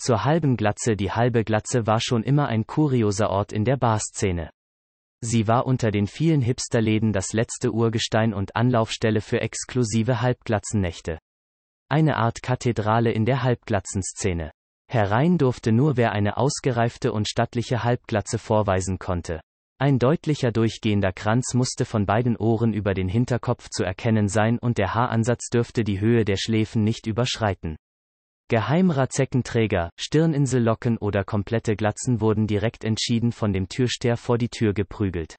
Zur halben Glatze Die halbe Glatze war schon immer ein kurioser Ort in der Barszene. Sie war unter den vielen Hipsterläden das letzte Urgestein und Anlaufstelle für exklusive Halbglatzennächte. Eine Art Kathedrale in der Halbglatzenszene. Herein durfte nur wer eine ausgereifte und stattliche Halbglatze vorweisen konnte. Ein deutlicher durchgehender Kranz musste von beiden Ohren über den Hinterkopf zu erkennen sein und der Haaransatz dürfte die Höhe der Schläfen nicht überschreiten. Geheimratseckenträger, Stirninsellocken oder komplette Glatzen wurden direkt entschieden von dem Türsteher vor die Tür geprügelt.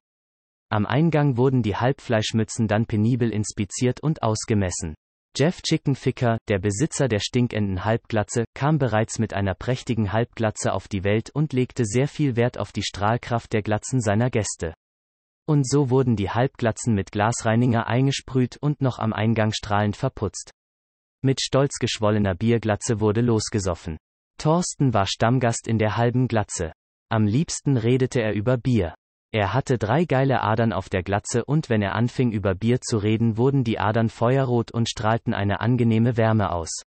Am Eingang wurden die Halbfleischmützen dann penibel inspiziert und ausgemessen. Jeff Chickenficker, der Besitzer der stinkenden Halbglatze, kam bereits mit einer prächtigen Halbglatze auf die Welt und legte sehr viel Wert auf die Strahlkraft der Glatzen seiner Gäste. Und so wurden die Halbglatzen mit Glasreiniger eingesprüht und noch am Eingang strahlend verputzt. Mit stolz geschwollener Bierglatze wurde losgesoffen. Thorsten war Stammgast in der halben Glatze. Am liebsten redete er über Bier. Er hatte drei geile Adern auf der Glatze und wenn er anfing über Bier zu reden, wurden die Adern feuerrot und strahlten eine angenehme Wärme aus.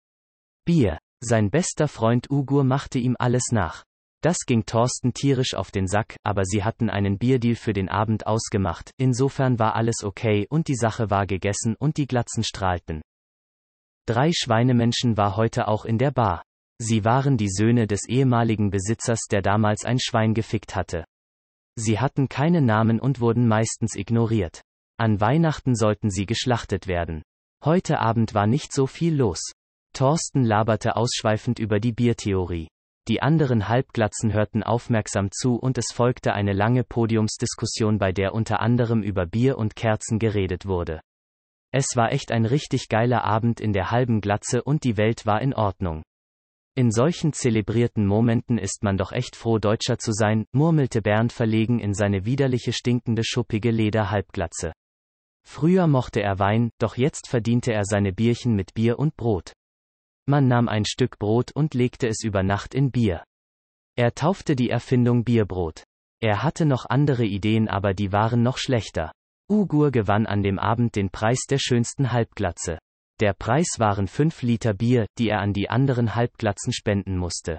Bier. Sein bester Freund Ugur machte ihm alles nach. Das ging Thorsten tierisch auf den Sack, aber sie hatten einen Bierdeal für den Abend ausgemacht, insofern war alles okay und die Sache war gegessen und die Glatzen strahlten. Drei Schweinemenschen war heute auch in der Bar. Sie waren die Söhne des ehemaligen Besitzers, der damals ein Schwein gefickt hatte. Sie hatten keine Namen und wurden meistens ignoriert. An Weihnachten sollten sie geschlachtet werden. Heute Abend war nicht so viel los. Thorsten laberte ausschweifend über die Biertheorie. Die anderen Halbglatzen hörten aufmerksam zu und es folgte eine lange Podiumsdiskussion, bei der unter anderem über Bier und Kerzen geredet wurde. Es war echt ein richtig geiler Abend in der halben Glatze und die Welt war in Ordnung. In solchen zelebrierten Momenten ist man doch echt froh, Deutscher zu sein, murmelte Bernd verlegen in seine widerliche stinkende schuppige Lederhalbglatze. Früher mochte er Wein, doch jetzt verdiente er seine Bierchen mit Bier und Brot. Man nahm ein Stück Brot und legte es über Nacht in Bier. Er taufte die Erfindung Bierbrot. Er hatte noch andere Ideen, aber die waren noch schlechter. Ugur gewann an dem Abend den Preis der schönsten Halbglatze. Der Preis waren fünf Liter Bier, die er an die anderen Halbglatzen spenden musste.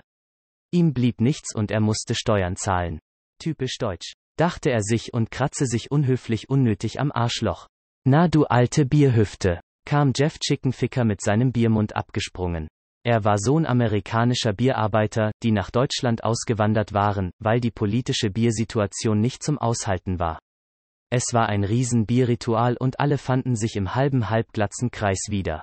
Ihm blieb nichts und er musste Steuern zahlen. Typisch deutsch, dachte er sich und kratze sich unhöflich unnötig am Arschloch. Na du alte Bierhüfte, kam Jeff Chickenficker mit seinem Biermund abgesprungen. Er war Sohn amerikanischer Bierarbeiter, die nach Deutschland ausgewandert waren, weil die politische Biersituation nicht zum Aushalten war. Es war ein Riesenbierritual und alle fanden sich im halben halbglatzen Kreis wieder.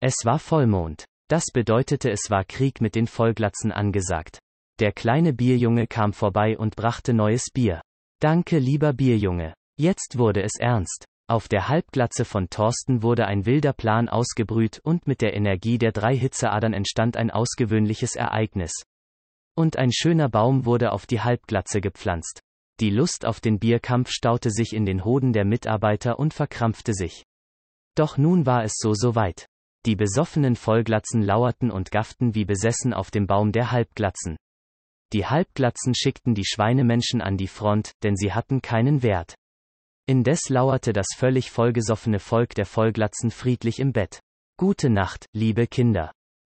Es war Vollmond. Das bedeutete es war Krieg mit den Vollglatzen angesagt. Der kleine Bierjunge kam vorbei und brachte neues Bier. Danke lieber Bierjunge. Jetzt wurde es ernst. Auf der Halbglatze von Thorsten wurde ein wilder Plan ausgebrüht und mit der Energie der drei Hitzeadern entstand ein ausgewöhnliches Ereignis. Und ein schöner Baum wurde auf die Halbglatze gepflanzt. Die Lust auf den Bierkampf staute sich in den Hoden der Mitarbeiter und verkrampfte sich. Doch nun war es so soweit. Die besoffenen Vollglatzen lauerten und gafften wie besessen auf dem Baum der Halbglatzen. Die Halbglatzen schickten die Schweinemenschen an die Front, denn sie hatten keinen Wert. Indes lauerte das völlig vollgesoffene Volk der Vollglatzen friedlich im Bett. Gute Nacht, liebe Kinder.